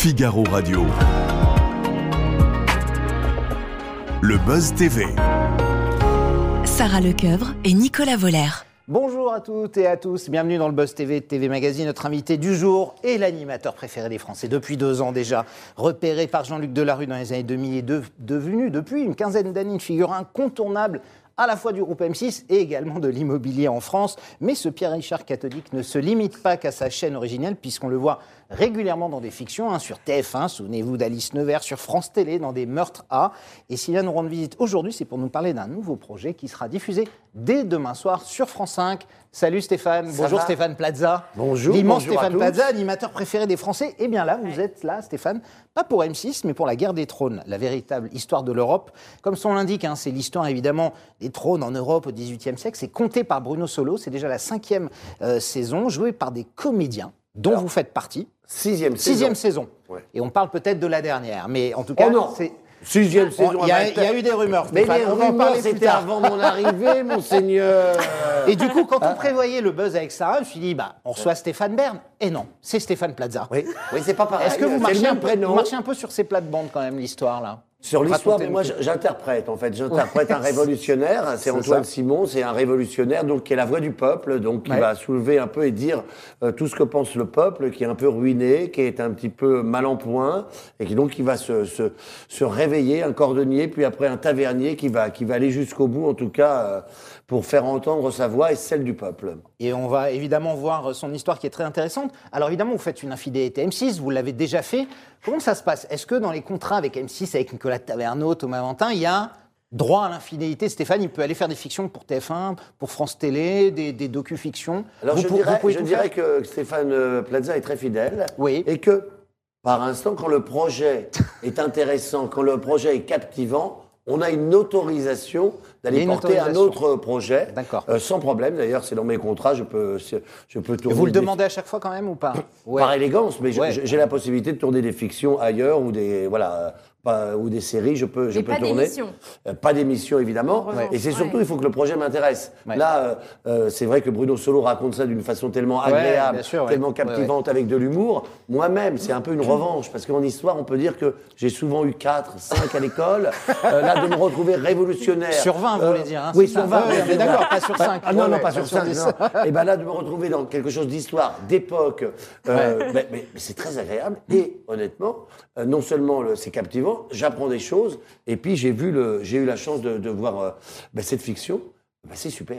Figaro Radio. Le Buzz TV. Sarah Lecoeuvre et Nicolas Voller. Bonjour à toutes et à tous, bienvenue dans le Buzz TV de TV Magazine. Notre invité du jour est l'animateur préféré des Français depuis deux ans déjà. Repéré par Jean-Luc Delarue dans les années 2000 et de- devenu depuis une quinzaine d'années une figure incontournable à la fois du groupe M6 et également de l'immobilier en France. Mais ce Pierre-Richard catholique ne se limite pas qu'à sa chaîne originelle puisqu'on le voit régulièrement dans des fictions, hein, sur TF1, souvenez-vous d'Alice Nevers, sur France Télé, dans des meurtres A. Et s'il vient nous rendre visite aujourd'hui, c'est pour nous parler d'un nouveau projet qui sera diffusé dès demain soir sur France 5. Salut Stéphane, Ça bonjour va Stéphane Plaza. Bonjour, L'immense à Stéphane. Plaza, animateur préféré des Français. Et bien là, vous êtes là, Stéphane, pas pour M6, mais pour la guerre des trônes, la véritable histoire de l'Europe. Comme son l'indique, hein, c'est l'histoire évidemment des trônes en Europe au XVIIIe siècle. C'est compté par Bruno Solo. C'est déjà la cinquième euh, saison, jouée par des comédiens dont Alors, vous faites partie. Sixième saison. Sixième saison. Ouais. Et on parle peut-être de la dernière, mais en tout cas, Oh non c'est. Sixième saison. Il y, a- avec- il y a eu des rumeurs. Mais les on rumeurs, c'était avant mon arrivée, monseigneur. Et du coup, quand on prévoyait le buzz avec Sarah, je me suis dit, bah, on reçoit Stéphane Bern. Et non, c'est Stéphane Plaza. Oui, oui c'est pas pareil. Est-ce que vous marchez, un prénom vous marchez un peu sur ces plates-bandes quand même, l'histoire là? Sur l'histoire, mais moi j'interprète en fait. J'interprète un révolutionnaire. C'est C'est Antoine ça. Simon, c'est un révolutionnaire donc qui est la voix du peuple, donc qui Ouais. va soulever un peu et dire euh, tout ce que pense le peuple, qui est un peu ruiné, qui est un petit peu mal en point, et qui donc qui va se, se, se réveiller, un cordonnier, puis après un tavernier qui va qui va aller jusqu'au bout, en tout cas euh, pour faire entendre sa voix et celle du peuple. Et on va évidemment voir son histoire qui est très intéressante. Alors évidemment, vous faites une infidélité M6, vous l'avez déjà fait. Comment ça se passe? Est-ce que dans les contrats avec M6, avec Nicolas Taverneau, Thomas Ventin, il y a droit à l'infidélité? Stéphane, il peut aller faire des fictions pour TF1, pour France Télé, des, des docu-fictions. Alors Vous je pou- vous dirais, je dirais que Stéphane euh, Plaza est très fidèle. Oui. Et que, par instant, quand le projet est intéressant, quand le projet est captivant, on a une autorisation d'aller porter un autre projet. D'accord. Euh, sans problème, d'ailleurs, c'est dans mes contrats, je peux, je peux Et tourner. vous le des- demandez à chaque fois quand même ou pas Ouais. Par élégance, mais Ouais. j'ai la possibilité de tourner des fictions ailleurs ou des, voilà, pas, ou des séries, je peux, je peux pas tourner. d'émissions. Euh, Pas d'émission, évidemment. Et c'est surtout, ouais. il faut que le projet m'intéresse. Ouais. Là, euh, euh, c'est vrai que Bruno Solo raconte ça d'une façon tellement agréable, bien sûr, ouais. tellement Ouais, captivante, avec de l'humour. Moi-même, c'est un peu une revanche, parce qu'en histoire, on peut dire que j'ai souvent eu 4, 5 à l'école. Euh, là, de me retrouver révolutionnaire. Sur 20, vous voulez dire, hein, Oui, sur ça 20. Ouais, bien on est sûr. d'accord, pas sur 5. Ah non, Ouais, non, pas sur sur 5. 10. Et ben là, de me retrouver dans quelque chose d'histoire, d'époque, euh, mais, mais- mais c'est très agréable. Et honnêtement, euh, non seulement le- c'est captivant, j'apprends des choses. Et puis j'ai vu le, j'ai eu la chance de, de voir euh, ben, cette fiction. Ben, c'est super.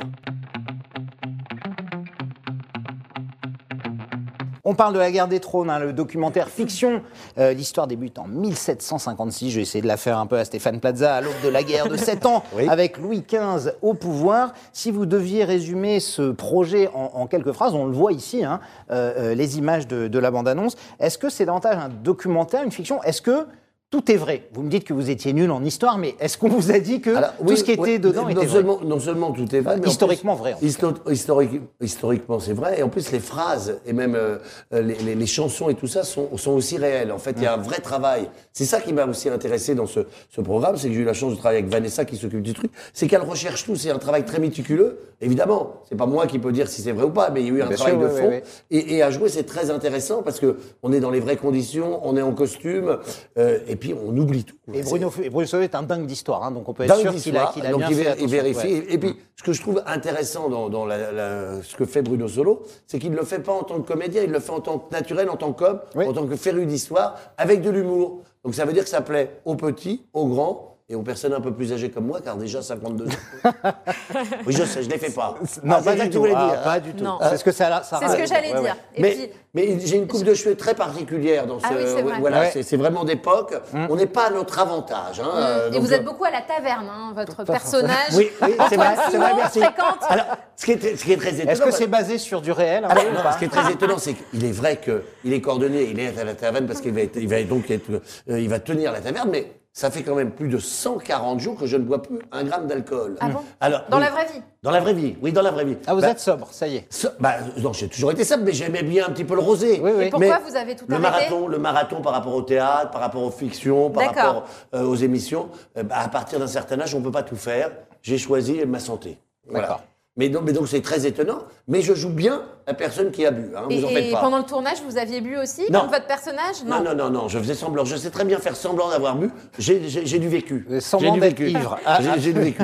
On parle de la guerre des trônes, hein, le documentaire fiction. Euh, L'histoire débute en 1756. Je vais essayer de la faire un peu à Stéphane Plaza, à l'aube de la guerre de 7 ans, Oui. avec Louis XV au pouvoir. Si vous deviez résumer ce projet en, en quelques phrases, on le voit ici, hein, euh, les images de, de la bande-annonce. Est-ce que c'est davantage un documentaire, une fiction? Est-ce que tout est vrai Vous me dites que vous étiez nul en histoire, mais est-ce qu'on vous a dit que Alors, tout oui, ce qui était oui, dedans non était vrai seulement, non seulement tout est vrai, mais en Historiquement plus- vrai, en historique- historiquement, c'est vrai. Et en plus, les phrases et même euh, les, les- les chansons et tout ça sont, sont aussi réelles. En fait, il y a un vrai travail. C'est ça qui m'a aussi intéressé dans ce, ce programme, c'est que j'ai eu la chance de travailler avec Vanessa qui s'occupe du truc. C'est qu'elle recherche tout. C'est un travail très méticuleux. Évidemment, c'est pas moi qui peux dire si c'est vrai ou pas, mais il y a eu un Bien travail sûr, de oui, fond. oui, oui. Et, et à jouer, c'est très intéressant parce que on est dans les vraies conditions, on est en costume, euh, et puis on oublie tout. Et Bruno, et Bruno est un dingue d'histoire, hein, donc on peut être Dingue sûr qu'il a, qu'il a Donc, bien il, fait vérifie. Ouais. Et puis, ce que je trouve intéressant dans, dans la- la- ce que fait Bruno Solo, c'est qu'il ne le fait pas en tant que comédien, il le fait en tant que naturel, en tant qu'homme, Oui. en tant que féru d'histoire, avec de l'humour. Donc ça veut dire que ça plaît aux petits, aux grands et aux personnes un peu plus âgées comme moi, car déjà 52 ans. oui, je sais, je ne les fais pas. Non, Ah, c'est pas ça du tout. Ah, dire. pas du tout. Non. C'est ce que ça, ça C'est ce que j'allais Ouais, ouais. dire. Et mais, puis, mais j'ai une coupe de cheveux très particulière dans ce. Ah oui, c'est vrai. Voilà, Ouais. C'est- c'est vraiment d'époque. On n'est pas à notre avantage. hein, euh, et vous êtes beaucoup à la taverne, hein, votre personnage. Oui, oui, c'est vrai, vrai, merci. fréquente. Alors, ce qui est, ce qui est très étonnant. Est-ce que c'est basé sur du réel alors, non, pas ce qui est très étonnant, c'est qu'il est vrai qu'il est coordonné, il est à la taverne parce qu'il va, être- il va donc être, euh, il va tenir la taverne, mais ça fait quand même plus de 140 jours que je ne bois plus un gramme d'alcool. Ah bon Alors, Dans oui. la vraie vie Dans la vraie vie, oui, dans la vraie vie. Ah, vous Bah, êtes sobre, ça y est. bah, non, j'ai toujours été simple, mais j'aimais bien un petit peu le rosé. Oui, oui. Et pourquoi Mais vous avez tout le arrêté marathon, le marathon par rapport au théâtre, par rapport aux fictions, par rapport euh, aux émissions, euh, bah, à partir d'un certain âge, on peut pas tout faire. J'ai choisi ma santé. Voilà. D'accord. Mais donc, mais donc c'est très étonnant. Mais je joue bien la personne qui a bu. Hein, Et, vous en faites et pas. pendant le tournage, vous aviez bu aussi Non. Comme votre personnage? Non, non, non, non, je faisais semblant. Je sais très bien faire semblant d'avoir bu. J'ai du vécu. Semblant J'ai du d'être vécu. ivre. Ah, J'ai- du vécu.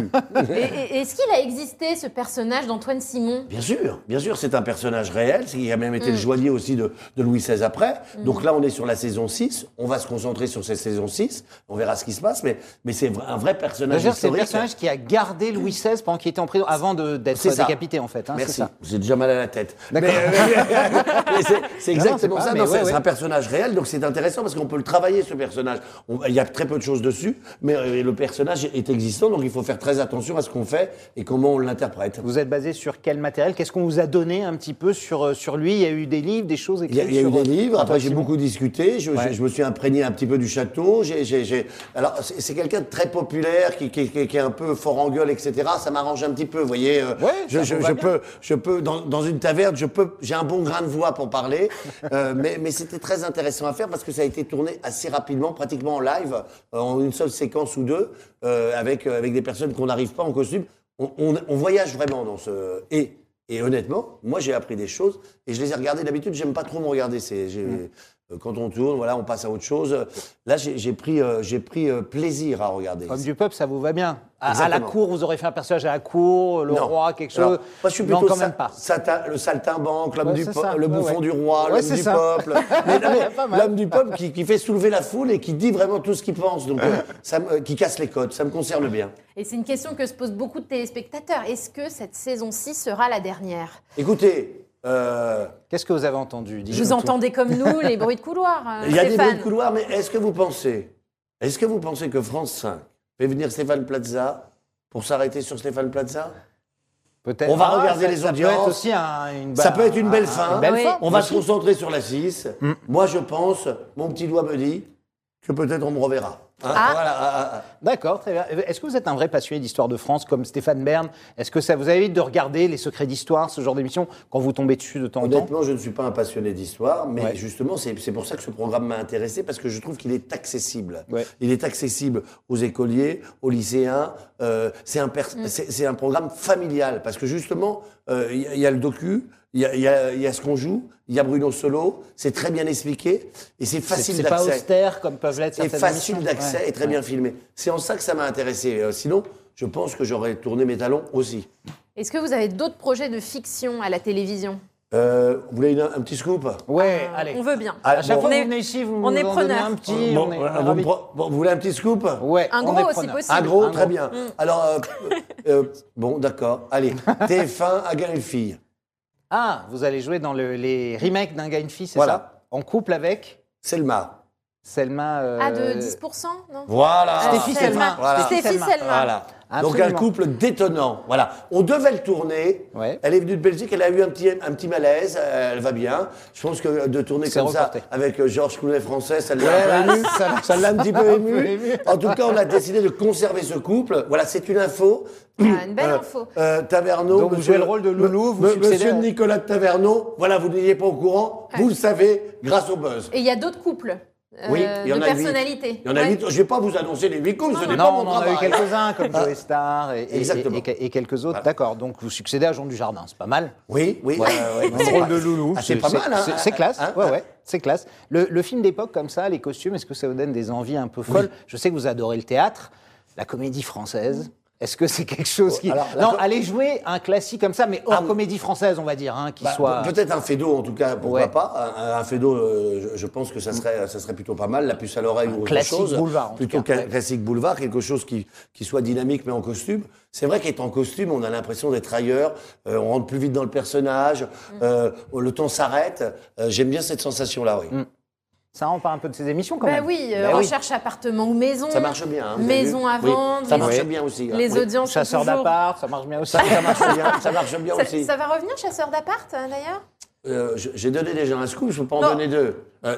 Est-ce qu'il a existé ce personnage d'Antoine Simon? Bien sûr, bien sûr, c'est un personnage réel, c'est qui a même Mm. été le joaillier aussi de, de Louis XVI après. Donc là, on est sur la saison 6, on va se concentrer sur cette saison 6, on verra ce qui se passe, mais, mais c'est un vrai personnage c'est historique. personnage qui a gardé Louis XVI pendant qu'il était en prison, avant d'être décapité, en fait. hein, Merci. J'ai déjà mal à la tête. D'accord. mais c'est- Non, exactement ça. Non, c'est ouais, c'est ouais. un personnage réel, donc c'est intéressant parce qu'on peut le travailler ce personnage. On- Il y a très peu de choses dessus, mais euh, le personnage est existant, donc il faut faire très attention à ce qu'on fait et comment on l'interprète. Vous êtes basé sur quel matériel? Qu'est-ce qu'on vous a donné un petit peu sur, euh, sur lui? Il y a eu des livres, des choses Il y a, écrites il y a eu des euh, livres, après j'ai beaucoup discuté, je, je- Ouais. je me suis imprégné un petit peu du château. Alors c'est quelqu'un de très populaire, qui, qui- qui- qui est un peu fort en gueule, etc. Ça m'arrange un petit peu, vous voyez. euh, je, peux, je peux dans, dans une taverne, je peux, j'ai un bon grain de voix pour parler, euh, mais, mais c'était très intéressant à faire parce que ça a été tourné assez rapidement, pratiquement en live, euh, en une seule séquence ou deux, euh, avec avec des personnes qu'on n'arrive pas en costume. On, voyage vraiment dans ce et et honnêtement, moi j'ai appris des choses et je les ai regardées. D'habitude, j'aime pas trop me regarder. Mm. Quand on tourne, voilà, on passe à autre chose. Là, j'ai pris euh, j'ai pris euh, plaisir à regarder. Homme du peuple, ça vous va bien. À, à la cour, vous aurez fait un personnage à la cour, le Non. roi, quelque Alors, chose. moi, je suis non, plutôt quand sa- même pas. le saltimbanque, l'homme Ouais, du le bouffon ouais. du roi, Ouais, l'homme du ça. peuple. Non, l'homme du peuple qui, qui fait soulever la foule et qui dit vraiment tout ce qu'il pense, donc euh, ça euh, qui casse les codes. Ça me concerne bien. Et c'est une question que se posent beaucoup de téléspectateurs. Est-ce que cette saison 6 sera la dernière? Écoutez. Euh, Qu'est-ce que vous avez entendu Vous tout. entendez comme nous les bruits de couloir, euh, Il y a des bruits de couloir, mais est-ce que vous pensez, est-ce que vous pensez que France 5 fait venir Stéphane Plaza pour s'arrêter sur Stéphane Plaza? Peut-être. On va Ah, regarder ça- les ça audiences. Peut être aussi un- une Ça peut être une belle un- fin. Une belle Oui. fin. On va aussi. se concentrer sur la 6. Mm. Moi, je pense, mon petit doigt me dit que peut-être on me reverra. Ah. voilà, ah, ah, ah. D'accord, très bien. Est-ce que vous êtes un vrai passionné d'histoire de France comme Stéphane Bern? Est-ce que ça vous évite de regarder les secrets d'histoire, ce genre d'émission, quand vous tombez dessus de temps en temps? Honnêtement, je ne suis pas un passionné d'histoire, mais Ouais. justement, c'est pour ça que ce programme m'a intéressé, parce que je trouve qu'il est accessible. Ouais. Il est accessible aux écoliers, aux lycéens. euh, c'est un, c'est un programme familial, parce que justement, euh, il y, a- il y a le docu, il y a, il y a- il y a ce qu'on joue, il y a Bruno Solo, c'est très bien expliqué, et c'est C'est facile c'est pas d'accès. austère comme peuvent l'être C'est certaines facile émissions. d'accès Ouais. et très bien filmé. C'est en ça que ça m'a intéressé. Euh, sinon, je pense que j'aurais tourné mes talons aussi. Est-ce que vous avez d'autres projets de fiction à la télévision? Euh, vous voulez une- un petit scoop? Ouais, Euh, allez. On veut bien. À chaque bon. fois On que est- vous venez ici, vous on nous est un petit. Bon, on est- euh, on est vous, bon, voulez un petit scoop? Ouais, Un on gros, est si preneurs. possible. Un gros, Un très gros. bien. Alors, euh, euh, bon, d'accord. Allez, TF1 a gagné une fille. Ah, vous allez jouer dans le- les remakes d'un gars et une fille, c'est Voilà. ça? En couple avec? Selma. Selma. euh, Ah, de 10%, non Voilà. Stéphie Selma. Voilà. Stéphie Selma. Voilà. Donc un couple détonnant. Voilà. On devait le tourner. Ouais. Elle est venue de Belgique, elle a eu un petit, un petit malaise, euh, elle va bien. Je pense que de tourner comme reporté. ça avec euh, Georges Clooney français, ça l'a Ouais, un peu là, ému. ça l'a- un petit peu ému. En tout cas, on a décidé de conserver ce couple. Voilà, c'est une info. Ah, une belle Euh, info. euh, Taverneau. Donc, vous jouez le rôle de Loulou, vous me- Monsieur Nicolas de Taverneau, voilà, vous n'étiez pas au courant, vous le savez, grâce au buzz. Et il y a d'autres couples euh, Oui, il y en de a huit. personnalités. Il y en a Ouais. huit. Je ne vais pas vous annoncer les huit couples, ce n'est pas Non, mon on en a eu quelques-uns, comme Joe Star et, et- et- et quelques autres. Voilà. D'accord, donc vous succédez à Jean Dujardin, c'est pas mal. Oui, oui. Ouais, ouais, un c'est rôle pas- de loulou. Ah, c'est pas mal, hein. C'est classe, Hein, ouais, ouais, c'est classe. Le, le film d'époque comme ça, les costumes, est-ce que ça vous donne des envies un peu folles? Je sais que vous adorez le théâtre, la comédie française. Est-ce que c'est quelque chose qui... Alors, la non, allez jouer un classique comme ça, mais hors Ah, comédie française, on va dire, hein, qui Bah, soit... Peut-être un Fédo, en tout cas, pourquoi Ouais. pas. Un, un Fédo, euh, je, je pense que ça serait, ça serait plutôt pas mal. La puce à l'oreille ou autre classique chose. boulevard, en Plutôt qu'un classique boulevard, quelque chose qui, qui soit dynamique mais en costume. C'est vrai qu'étant en costume, on a l'impression d'être ailleurs. euh, on rentre plus vite dans le personnage. Mm. euh, le temps s'arrête. J'aime bien cette sensation-là, oui. Mm. Ça rend pas un peu de ces émissions quand Bah même oui, euh, Bah recherche appartement ou maison. Ça marche bien. hein, Maison à Oui, vendre. Ça marche Oui. bien aussi. hein. Les Oui. audiences Chasseur toujours- d'appart, ça marche bien aussi. Ça, ça marche bien. Ça marche bien Ça, aussi. ça va revenir, chasseur d'appart, euh, d'ailleurs? Euh, J'ai donné déjà un scoop, je ne peux pas en Non. donner deux. Euh,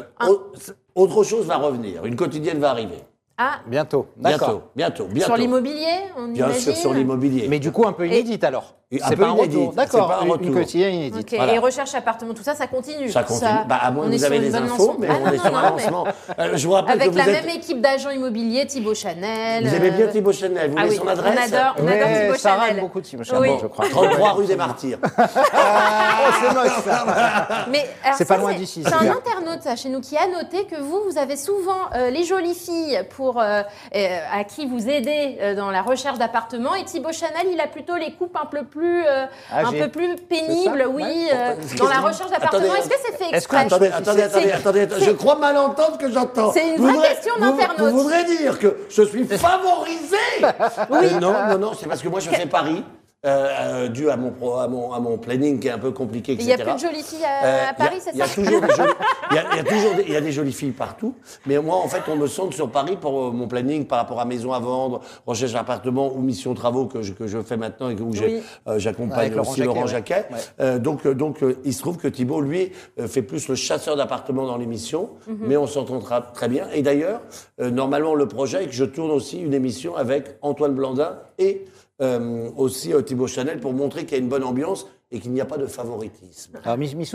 autre chose va revenir, une quotidienne va arriver. Ah, Bientôt. Bientôt, bientôt, bientôt. sur l'immobilier, on Bien imagine sûr, sur l'immobilier. Mais du coup, un peu inédite alors. C'est peu pas un inédite, retour. D'accord. pas un Une- quotidienne inédite. Voilà. Et recherche appartement, tout ça, ça continue. Ça continue. bah, à moins on que est vous sur avez des infos, mais Ah, on non, est sur non, un mais- lancement. Euh, je vous rappelle Avec que vous la êtes... même équipe d'agents immobiliers, Thibaut Chanel. Vous aimez bien euh, Thibaut Chanel, vous Ah voulez son on adresse adore, on adore Ouais, Thibaut Sarah Chanel. aime beaucoup Thibaut Chanel, je crois. 33 rue des Martyrs. Oh, c'est moche ça. C'est ça, pas loin d'ici, C'est un internaute ça, chez nous qui a noté que vous, vous avez souvent euh, les jolies filles pour euh, euh, à qui vous aidez euh, dans la recherche d'appartements et Thibaut Chanel, il a plutôt les coupes un peu plus euh, un peu plus pénibles, oui, Ouais. dans la recherche d'appartements. Attendez, Est-ce que c'est fait que- exprès? Attendez, attendez, attendez, attendez, je crois mal entendre ce que j'entends. C'est une vraie voudrez- question d'internaute. Vous voudrez dire que je suis favorisé Euh, Non, non, non, c'est parce que moi je fais Paris, euh, euh, dû à mon, pro- à, mon, à mon planning qui est un peu compliqué, Il etc. n'y a plus de jolies filles à, Euh, à Paris, c'est il ça Il y a toujours des jolies, il y a, il y a toujours des, il y a des jolies filles partout. Mais moi, en fait, on me sonde sur Paris pour euh, mon planning par rapport à maison à vendre, recherche d'appartement ou mission travaux que je, que je fais maintenant et que- où Oui. euh, j'accompagne Avec Laurent aussi Laurent Jacquet, Jacquet. ouais. Euh, donc, euh, donc euh, il se trouve que Thibault, lui, euh, fait plus le chasseur d'appartements dans l'émission, Mhm. mais on s'entendra très bien. Et d'ailleurs, euh, normalement, le projet est que je tourne aussi une émission avec Antoine Blandin et euh, aussi euh, Thibault Chanel pour montrer qu'il y a une bonne ambiance et qu'il n'y a pas de favoritisme.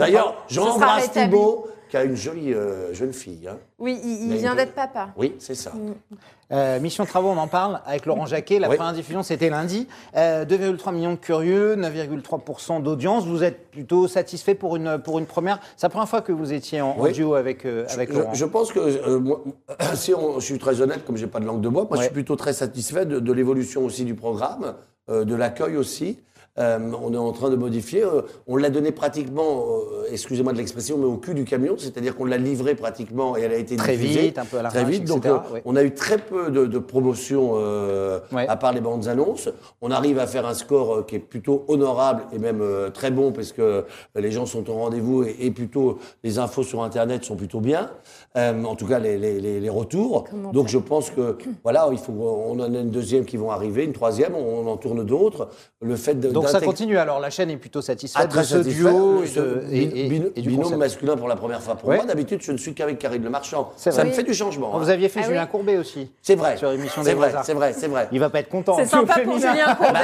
D'ailleurs, j'embrasse rétabli. Qui a une jolie euh, jeune fille. hein. Oui, il, vient d'être papa. Oui, c'est ça. Euh, Mission Travaux, on en parle avec Laurent Jacquet. La Oui. première diffusion, c'était lundi. Euh, 2,3 millions de curieux, 9,3% d'audience. Vous êtes plutôt satisfait pour une, pour une première? C'est la première fois que vous étiez en, en Oui. duo avec, euh, avec je, Laurent. je pense que, euh, moi, si on- je suis très honnête, comme j'ai pas de langue de bois, moi je suis plutôt très satisfait de, de l'évolution aussi du programme, euh, de l'accueil aussi. Euh, on est en train de modifier. euh, on l'a donné pratiquement, euh, excusez-moi de l'expression, mais au cul du camion, c'est-à-dire qu'on l'a livré pratiquement et elle a été Très diffusée vite, un peu à très l'arrache, vite. Donc euh, ouais. on a eu très peu de, de promotions euh, Ouais. à part les bandes annonces. On arrive à faire un score euh, qui est plutôt honorable et même euh, très bon parce que euh, les gens sont au rendez-vous et, et plutôt les infos sur Internet sont plutôt bien. Euh, en tout cas, les, les, les, les retours. Comment Donc je pense que voilà, il faut on en a une deuxième qui vont arriver, une troisième, on en tourne d'autres. Le fait de Donc ça continue. Alors la chaîne est plutôt satisfaite ah, de ce satisfait. duo et, du binôme concept. masculin pour la première fois pour Ouais. moi. D'habitude, je ne suis qu'avec Karine Le Marchand. Ça vrai. me fait du changement. Vous hein. aviez fait Ah Julien oui. Courbet aussi. C'est vrai. Sur l'émission C'est des vrai, c'est vrai, c'est vrai. Il va pas être content. C'est sympa pour. Julien Courbet. Bah,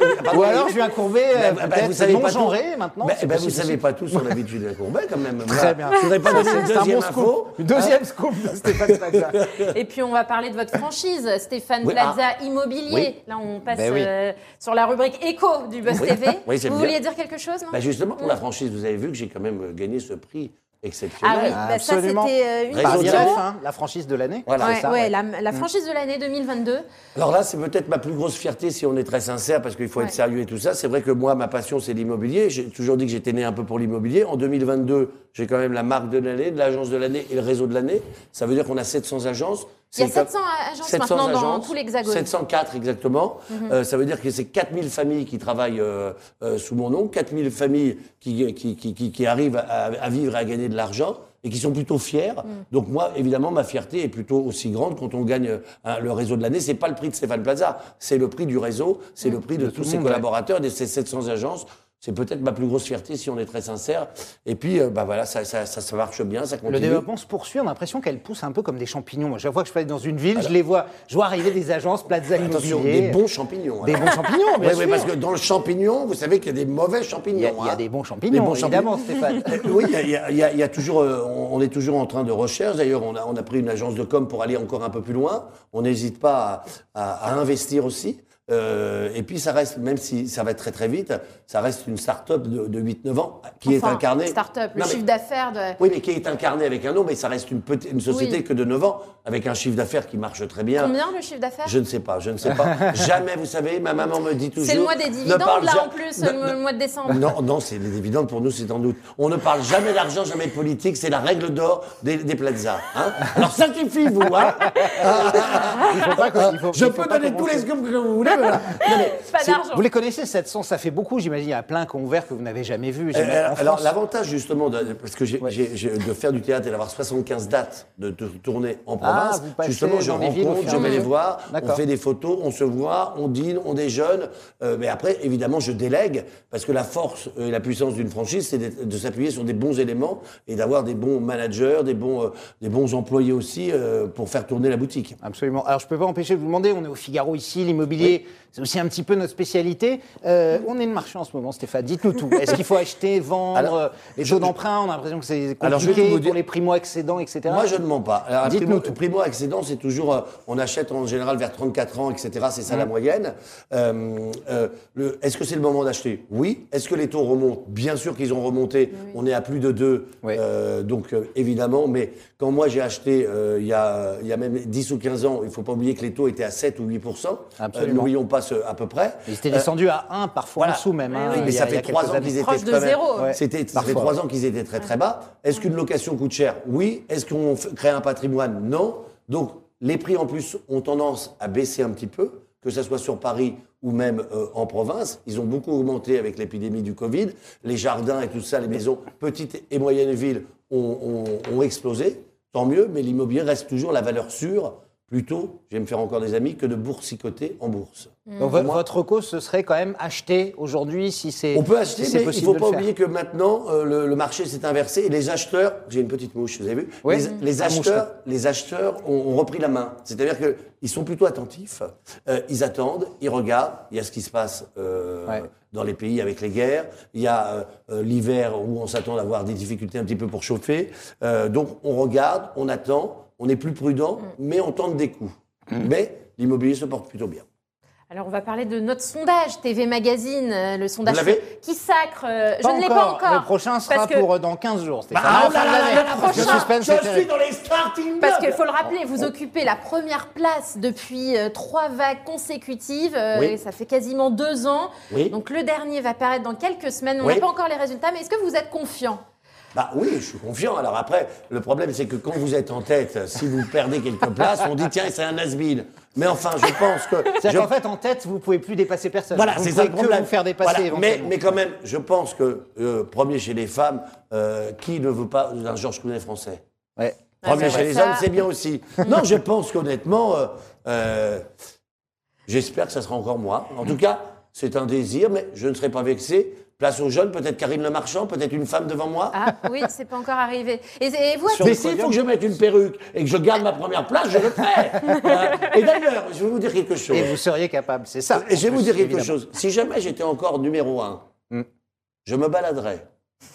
bah, pardon. Ou alors Julien Courbet, Bah, euh, vous savez pas tout. genré maintenant. Vous savez pas tout sur la vie de Julien Courbet quand même. Très bien. Je voudrais pas donner une C'est un deuxième bon info. deuxième scoop de Stéphane Plaza. Et puis on va parler de votre franchise, Stéphane Plaza Immobilier. Oui. Là, on passe Ben euh, sur la rubrique du Buzz Oui. TV. Oui, Vous bien. vouliez dire quelque chose, non Bah, justement, pour la franchise, vous avez vu que j'ai quand même euh, gagné ce prix exceptionnel. Ah oui, bah, ça Absolument. c'était euh, une Réseau. IRF, hein, la franchise de l'année. Voilà. Ouais, c'est ça, ouais, ouais. la, la franchise de l'année 2022. Alors là, c'est peut-être ma plus grosse fierté si on est très sincère, parce qu'il faut Ouais. être sérieux et tout ça. C'est vrai que moi, ma passion, c'est l'immobilier. J'ai toujours dit que j'étais né un peu pour l'immobilier. En 2022, j'ai quand même la marque de l'année, de l'agence de l'année et le réseau de l'année. Ça veut dire qu'on a 700 agences. Il y a C'est comme- 700 agences 700 maintenant dans agences, tout l'Hexagone. Mhm. 704 exactement. Euh, ça veut dire que c'est 4000 familles qui travaillent euh, euh, sous mon nom, 4000 familles qui, qui, qui, qui, qui arrivent à, à vivre et à gagner de l'argent et qui sont plutôt fiers. Mhm. Donc moi, évidemment, ma fierté est plutôt aussi grande quand on gagne le réseau de l'année. C'est pas le prix de Stéphane Plaza, c'est le prix du réseau, c'est Mhm. le prix de, tous ses ouais. collaborateurs, de ces 700 agences. C'est peut-être ma plus grosse fierté si on est très sincère. Et puis, euh, bah voilà, ça, ça, ça, ça marche bien, ça continue. Le développement se poursuit. On a l'impression qu'elle pousse un peu comme des champignons. Moi, chaque fois que je passe dans une ville, je les vois. Je vois arriver des agences, Plaza Attention, Immobilier. des bons champignons. Des bons champignons, bien Oui, sûr. oui, parce que dans le champignon, vous savez qu'il y a des mauvais champignons. Il y a, il y a hein. des bons Des champignons, bons évidemment, Stéphane. Euh, Oui, il y a- il y, a- il y a- il y a toujours, on on est toujours en train de recherche. D'ailleurs, on a, on a pris une agence de com pour aller encore un peu plus loin. On n'hésite pas à, à- à investir aussi. Euh, et puis, ça reste, même si ça va être très très vite, ça reste une start-up de, de 8-9 ans qui est incarnée. Start-up, le Non, mais- chiffre d'affaires de. Oui, mais qui est incarnée avec un nom, mais ça reste une, petite, une société Oui. que de 9 ans, avec un chiffre d'affaires qui marche très bien. Combien le chiffre d'affaires? Je ne sais pas, je ne sais pas. Jamais, vous savez, ma maman me dit toujours. C'est le mois des dividendes, parle là, ja- en plus, ne- le mois de décembre. Non, non, c'est les dividendes pour nous, c'est en doute. On ne parle jamais d'argent, jamais de politique, c'est la règle d'or des, des plazas. Hein Alors sacrifiez-vous, hein Il faut pas que- il faut- Je il faut peux pas donner tous les scoops que vous voulez, voilà. Non, mais Pas C'est- d'argent. Vous les connaissez 700, ça fait beaucoup, j'imagine. Il y a plein qui ont ouvert que vous n'avez jamais vu. Euh, alors l'avantage justement, de, parce que j'ai, j'ai- j'ai- de faire du théâtre et d'avoir 75 dates de, de tourner en Ah, province, passez justement je rencontre, je vais les voir, on D'accord. fait des photos, on se voit, on dîne, on déjeune, euh, mais après évidemment je délègue parce que la force et la puissance d'une franchise c'est de s'appuyer sur des bons éléments et d'avoir des bons managers, des bons, euh, des bons employés aussi euh, pour faire tourner la boutique. Absolument. Alors, je ne peux pas empêcher de vous demander, on est au Figaro ici, l'immobilier, c'est aussi un petit peu notre spécialité. Euh, on est le marché en ce moment, Stéphane, dites-nous tout. Est-ce qu'il faut acheter, vendre, Alors, euh, les taux d'emprunt? On a l'impression que c'est Alors, je compliqué vous pour dire- les primo-accédants, etc. Moi, je ne mens pas. Alors, Dites-nous primo, primo-accédant, c'est toujours, euh, on achète en général vers 34 ans, etc. C'est ça la moyenne. Euh, euh, le- Est-ce que c'est le moment d'acheter? Oui. Est-ce que les taux remontent? Bien sûr qu'ils ont remonté. On est à plus de 2. Oui. donc, évidemment, mais quand moi j'ai acheté il, y a, il y a même 10 ou 15 ans, il ne faut pas oublier que les taux étaient à 7 ou 8% Absolument. N'oublions pas ce, à peu près. Ils étaient Euh, descendu à 1, parfois voilà. en dessous même. hein, oui, mais il y a- ça a fait trois ans qu'ils étaient Proche de zéro. Ouais. C'était, ça fait trois ans qu'ils étaient très très bas. Est-ce qu'une location coûte cher? Oui. Est-ce qu'on crée un patrimoine? Non. Donc les prix en plus ont tendance à baisser un petit peu, que ce soit sur Paris ou même euh, en province. Ils ont beaucoup augmenté avec l'épidémie du Covid. Les jardins et tout ça, les maisons petites et moyennes villes ont, ont- ont explosé. Tant mieux, mais l'immobilier reste toujours la valeur sûre, plutôt, je vais me faire encore des amis, que de boursicoter en bourse. Donc, vo- votre cause, ce serait quand même acheter aujourd'hui si c'est On peut acheter, si c'est mais il possible faut pas oublier que maintenant euh, le, le marché s'est inversé et les acheteurs, j'ai une petite mouche, vous avez vu Oui. les, les Un acheteurs, les acheteurs ont, ont repris la main. C'est-à-dire que ils sont plutôt attentifs, euh, ils attendent, ils regardent. Il y a ce qui se passe euh, Ouais. dans les pays avec les guerres. Il y a l'hiver où on s'attend à avoir des difficultés un petit peu pour chauffer. Euh, donc on regarde, on attend, on est plus prudent, mais on tente des coups. Mais l'immobilier se porte plutôt bien. Alors, on va parler de notre sondage TV Magazine, euh, le sondage Vous l'avez qui sacre. euh, je ne l'ai pas encore. Le prochain sera que, pour euh, dans 15 jours. Bah, là là là prochain, suspense je suis dans les starting Parce qu'il faut le rappeler, vous occupez la première place depuis euh, trois vagues consécutives. Oui. et ça fait quasiment deux ans. Oui. Donc le dernier va paraître dans quelques semaines. On Oui. n'a pas encore les résultats, mais est-ce que vous êtes confiant? Bah oui, je suis confiant. Alors après, le problème, c'est que quand vous êtes en tête, si vous perdez quelques places, on dit tiens, c'est un has Mais enfin, je pense que. je- C'est-à-dire qu'en fait, en tête, vous pouvez plus dépasser personne. Voilà, vous c'est ça le problème. vous faire dépasser Voilà, mais, quand même, je pense que euh, premier chez les femmes, euh, qui ne veut pas d'un Georges Clooney français? Ouais. Premier Ouais, chez les ça. hommes, c'est bien aussi. non, je pense qu'honnêtement, euh, euh, j'espère que ça sera encore moi. En tout cas, c'est un désir, mais je ne serai pas vexé. Place aux jeunes, peut-être Karine Le Marchand, peut-être une femme devant moi. Ah oui, c'est pas encore arrivé. Et, et vous, Sur Mais s'il faut que je mette une perruque et que je garde ma première place, je le ferai. Euh, et d'ailleurs, je vais vous dire quelque chose. Et vous seriez capable, c'est ça. Et je vais vous dire quelque évidemment. chose. Si jamais j'étais encore numéro un, Hmm. je me baladerais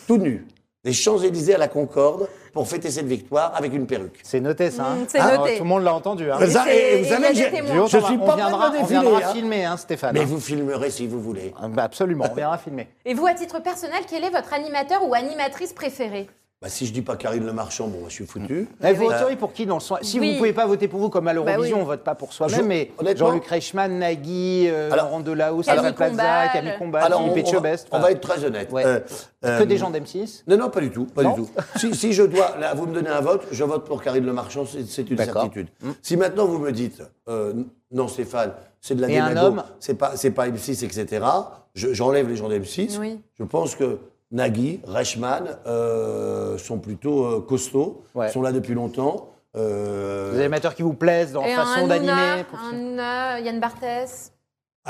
tout nu des Champs-Élysées à la Concorde pour fêter cette victoire avec une perruque. C'est noté, ça. hein. Mm, c'est Ah, noté. Tout le monde l'a entendu. Hein. Et Ça, et vous savez je on va- suis on pas viendra, prêt de on défiler, viendra hein. filmer, hein, Stéphane. Mais hein. vous filmerez si vous voulez. Ah, bah, absolument, on viendra filmer. Et vous, à titre personnel, quel est votre animateur ou animatrice préférée? Bah, si je dis pas Karine Le Marchand, bon, je suis foutu. Eh, vous oui. voteriez pour qui dans le son Si Oui. vous ne pouvez pas voter pour vous, comme à l'Eurovision, Bah oui. on vote pas pour soi-même, Je- mais Jean-Luc Reichmann, Nagui, euh, Alors- Laurent Delahousse, Camille Plaza. Camille Combal, Philippe Etchebest. on va être très honnête. Ouais. Euh, que euh, des gens d'M6? Non, non, pas du tout, pas Non du tout. Si, si je dois, là, vous me donnez un vote, je vote pour Karine Le Marchand, c'est une certitude. Si maintenant vous me dites, euh, non Stéphane, c'est de la Et un démago, homme? c'est pas, c'est pas M6, etc. je- J'enlève les gens d'M6. Oui. Je pense que Nagui, Reichmann euh, sont plutôt euh, costauds, Ouais. sont là depuis longtemps. Euh, Des animateurs qui vous plaisent dans la façon d'animer. Hanouna, Yann Barthès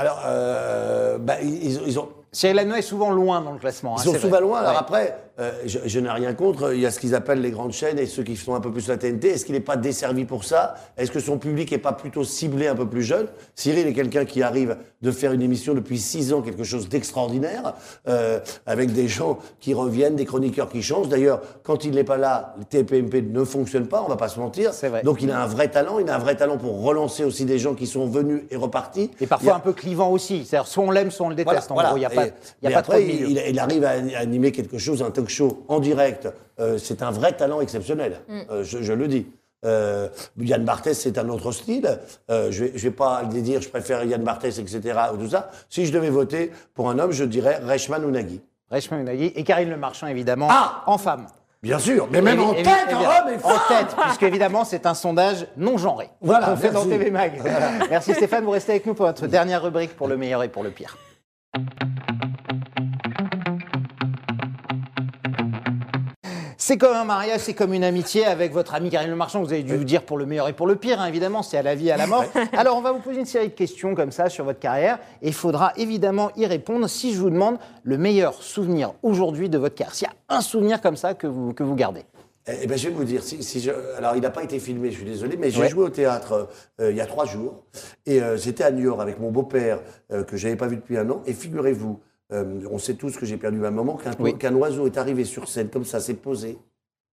alors, euh, bah, ils, ils ont- ils Cyril Hanouna est souvent loin dans le classement. Ils hein, sont c'est souvent vrai. loin. Alors Ouais. après, euh, je, je n'ai rien contre. Il y a ce qu'ils appellent les grandes chaînes et ceux qui font un peu plus la TNT. Est-ce qu'il n'est pas desservi pour ça? Est-ce que son public n'est pas plutôt ciblé un peu plus jeune? Cyril est quelqu'un qui arrive de faire une émission depuis six ans, quelque chose d'extraordinaire, euh, avec des gens qui reviennent, des chroniqueurs qui changent. D'ailleurs, quand il n'est pas là, le TPMP ne fonctionne pas, on va pas se mentir. C'est vrai. Donc il a un vrai talent. Il a un vrai talent pour relancer aussi des gens qui sont venus et repartis. Et parfois a- un peu clivant aussi. C'est-à-dire, soit on l'aime, soit on le déteste. voilà, en gros, il n'y a voilà. pas, Et- il y a mais pas après, trop de milieu. il, il arrive à animer quelque chose, un talk show en direct. Euh, c'est un vrai talent exceptionnel. Mm. Euh, je, je le dis. Euh, Yann Barthès, c'est un autre style. Euh, je ne vais, je vais pas le dire, je préfère Yann Barthès, etc. ou tout ça. Si je devais voter pour un homme, je dirais Reichmann ou Nagui. Reichmann et Nagui. Et Karine Le Marchand, évidemment, Ah en femme. Bien sûr, mais même en tête, évi- homme et En femme tête, puisque évidemment c'est un sondage non genré. Voilà, qu'on fait dans merci. TV Mag. Merci Stéphane, vous restez avec nous pour notre dernière rubrique pour le meilleur et pour le pire. C'est comme un mariage, c'est comme une amitié avec votre ami Karine Le Marchand. Vous avez dû vous dire pour le meilleur et pour le pire, hein, évidemment, c'est à la vie, à la mort. Alors, on va vous poser une série de questions comme ça sur votre carrière et il faudra évidemment y répondre si je vous demande le meilleur souvenir aujourd'hui de votre carrière. S'il y a un souvenir comme ça que vous, que vous gardez. Eh ben, je vais vous dire, si, si je- alors il n'a pas été filmé, je suis désolé, mais j'ai Ouais. joué au théâtre euh, il y a trois jours et euh, j'étais à New York avec mon beau-père euh, que j'avais pas vu depuis un an. Et figurez-vous, euh, on sait tous que j'ai perdu ma maman, qu'un Oui. oiseau est arrivé sur scène comme ça, s'est posé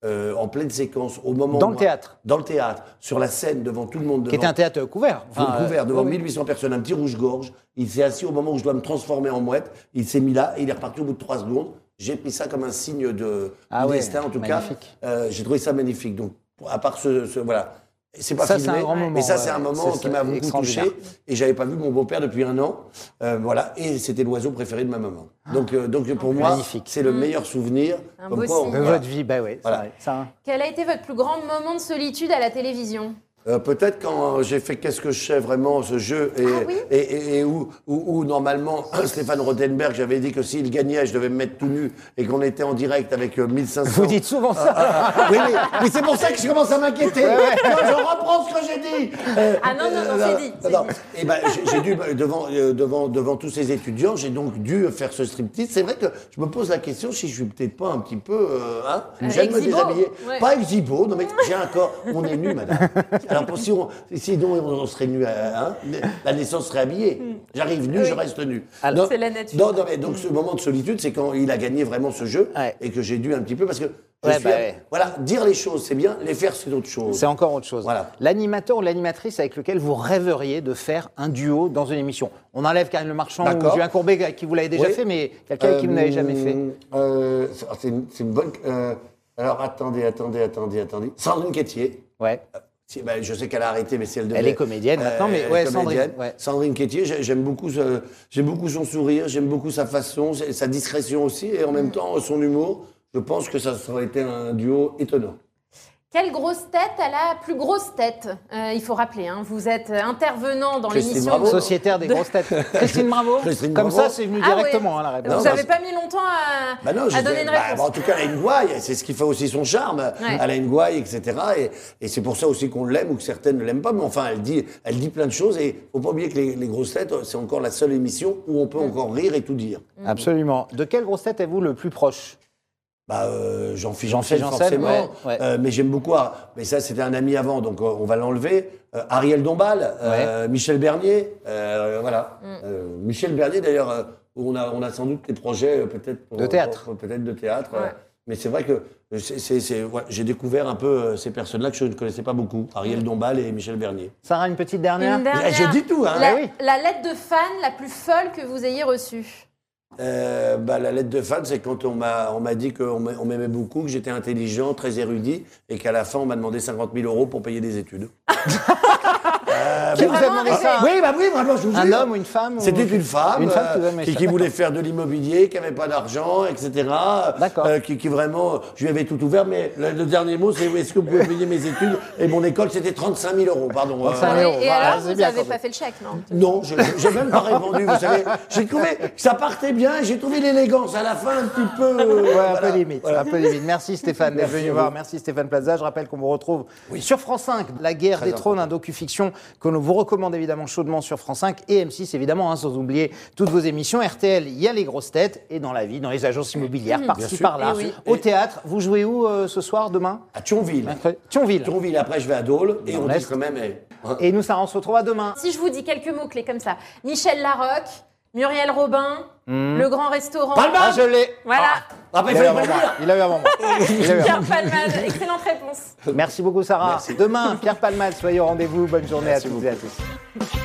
euh, en pleine séquence au moment Dans le moi- théâtre dans le théâtre, sur la scène devant tout le monde, Qui était un théâtre couvert. Full Enfin, couvert, euh, devant oui, oui. 1800 personnes, un petit rouge-gorge. Il s'est assis au moment où je dois me transformer en mouette. Il s'est mis là et il est reparti au bout de trois secondes. J'ai pris ça comme un signe de Ah ouais, destin, en tout magnifique. cas. Euh, J'ai trouvé ça magnifique. Donc, à part ce, ce- voilà. C'est pas Ça, filmé, c'est un grand moment, mais ça, c'est ouais. un moment qui m'a beaucoup touché. Et j'avais pas vu mon beau-père depuis un an. Euh, voilà. Et c'était l'oiseau préféré de ma maman. Donc, euh, donc pour moi, Ah. Magnifique. c'est le meilleur souvenir. Un Comme beau quoi, on-. De votre vie, bah oui, c'est Voilà. vrai. Ça, Quel a été votre plus grand moment de solitude à la télévision? Euh, Peut-être quand j'ai fait Qu'est-ce que je sais vraiment, ce jeu, et, Ah oui et, et- et où, où- où, normalement Stéphane Rothenberg, j'avais dit que s'il gagnait, je devais me mettre tout nu et qu'on était en direct avec euh, 1500. Vous dites souvent ça. Ah, oui, mais, mais c'est pour ça que je commence à m'inquiéter. Je reprends ce que j'ai dit. Euh, Ah non, non, non, euh, c'est dit, non. dit. Et ben, j'ai- dû, bah, devant, euh, devant, devant tous ces étudiants, j'ai donc dû faire ce striptease. C'est vrai que je me pose la question si je suis peut-être pas un petit peu. euh, hein, Euh, J'aime me déshabiller. ouais. Pas exhibo, non mais j'ai un corps. On est nu, madame. Alors, pour- si on, sinon, on, serait nu. Hein, la naissance serait habillée. J'arrive nu, je reste nu. C'est la nature. Non, non, mais donc ce moment de solitude, c'est quand il a gagné vraiment ce jeu Ouais. et que j'ai dû un petit peu parce que. je Ouais, bah ouais. Voilà, dire les choses, c'est bien, les faire, c'est autre chose. C'est encore autre chose. Voilà. L'animateur ou l'animatrice avec lequel vous rêveriez de faire un duo dans une émission? On enlève Karine Le Marchand ou. Julien Courbet avec qui vous l'avez déjà Oui. fait, mais quelqu'un qui vous n'avez jamais fait. Euh, c'est- une, bonne. euh, alors attendez, attendez, attendez, attendez. Sandrine Quétier. Ouais. Si, ben, je sais qu'elle a arrêté, mais si elle devait. Elle est comédienne maintenant, mais elle est ouais, comédienne. Sandrine, ouais. Sandrine Quétier, j'ai- j'aime beaucoup, ce- j'aime beaucoup son sourire, j'aime beaucoup sa façon, sa discrétion aussi, et en même temps son humour. Je pense que ça aurait été un duo étonnant. Quelle grosse tête a la plus grosse tête Euh, Il faut rappeler, hein, vous êtes intervenant dans Christine l'émission. Bravo. Sociétaire des grosses têtes. Christine Bravo. Christine Comme Bravo. ça, c'est venu Ah ouais. directement hein, la réponse. Vous Non, n'avez pas mis longtemps à, Bah non, à donner une bah, réponse. bah, en tout cas, elle a une gouaille, c'est ce qui fait aussi son charme. Ouais. Elle a une gouaille, etc. Et, et c'est pour ça aussi qu'on l'aime ou que certaines ne l'aiment pas. Mais enfin, elle dit, elle dit plein de choses. Et faut pas oublier que les, les grosses têtes, c'est encore la seule émission où on peut encore rire et tout dire. Absolument. De quelle grosse tête êtes-vous le plus proche? Bah, euh, Jean-Philippe Jean-Philippe Janssen, Janssen, forcément. ouais, ouais. Euh, mais j'aime beaucoup. Mais ça, c'était un ami avant, donc euh, on va l'enlever. Euh, Ariel Dombal, euh, Michel Bernier, euh, voilà. Mm. Euh, Michel Bernier, d'ailleurs, euh, on a, on a sans doute des projets euh, peut-être pour- De théâtre. pour- peut-être de théâtre. euh, mais c'est vrai que c'est- c'est- c'est- ouais, j'ai découvert un peu ces personnes-là que je ne connaissais pas beaucoup. Ariel Dombal et Michel Bernier. Sarah, une petite dernière Une dernière. Je dis tout, hein. La, oui. la lettre de fan la plus folle que vous ayez reçue Euh, bah, la lettre de fan, c'est quand on m'a on m'a dit qu'on m'a- on m'aimait beaucoup, que j'étais intelligent, très érudit, et qu'à la fin, on m'a demandé 50 000 euros pour payer des études. Vous a vraiment demandé ça Oui, bah oui, vraiment, je vous Un jure. homme ou une femme ou- C'était une femme, Une femme qui vous euh, demandé qui, ça, qui voulait faire de l'immobilier, qui n'avait pas d'argent, etc. D'accord. Euh, qui, qui vraiment, je lui avais tout ouvert, mais le, le dernier mot, c'est est-ce que vous pouvez payer mes études Et mon école, c'était 35 000 euros, pardon. 35 Euh, 000 euros. Et alors, c'est vous bien n'avez pas fait le chèque, non non, je- j'ai même pas répondu, vous savez. J'ai trouvé que ça partait bien, j'ai trouvé l'élégance à la fin un petit peu. euh, Ouais, un voilà. peu limite, un peu limite. Merci Stéphane d'être Merci venu à voir. Merci Stéphane Plaza. Je rappelle qu'on vous retrouve sur France 5, La guerre des trônes, un docu-fiction que l'on vous recommande évidemment chaudement sur France 5 et M6 évidemment, hein, sans oublier toutes vos émissions. RTL, il y a les grosses têtes et dans la vie, dans les agences immobilières, par-ci sûr. par-là. Eh oui. Au théâtre, vous jouez où euh, ce soir, demain? À Thionville. Thionville. Thionville, après je vais à Dole, et on dit quand même. eh, hein. Et nous, Sarah, on se retrouve à demain. Si je vous dis quelques mots-clés comme ça Michel Larocque, Muriel Robin, le grand restaurant. Palma Ah, je l'ai Voilà. Ah, bah, Il il a eu avant moi. dire. Il a eu avant moi. Il a eu avant Pierre. Palmade, excellente réponse. Merci beaucoup, Sarah. Demain, Pierre Palmade, soyez au rendez-vous. Bonne journée à toutes et à tous.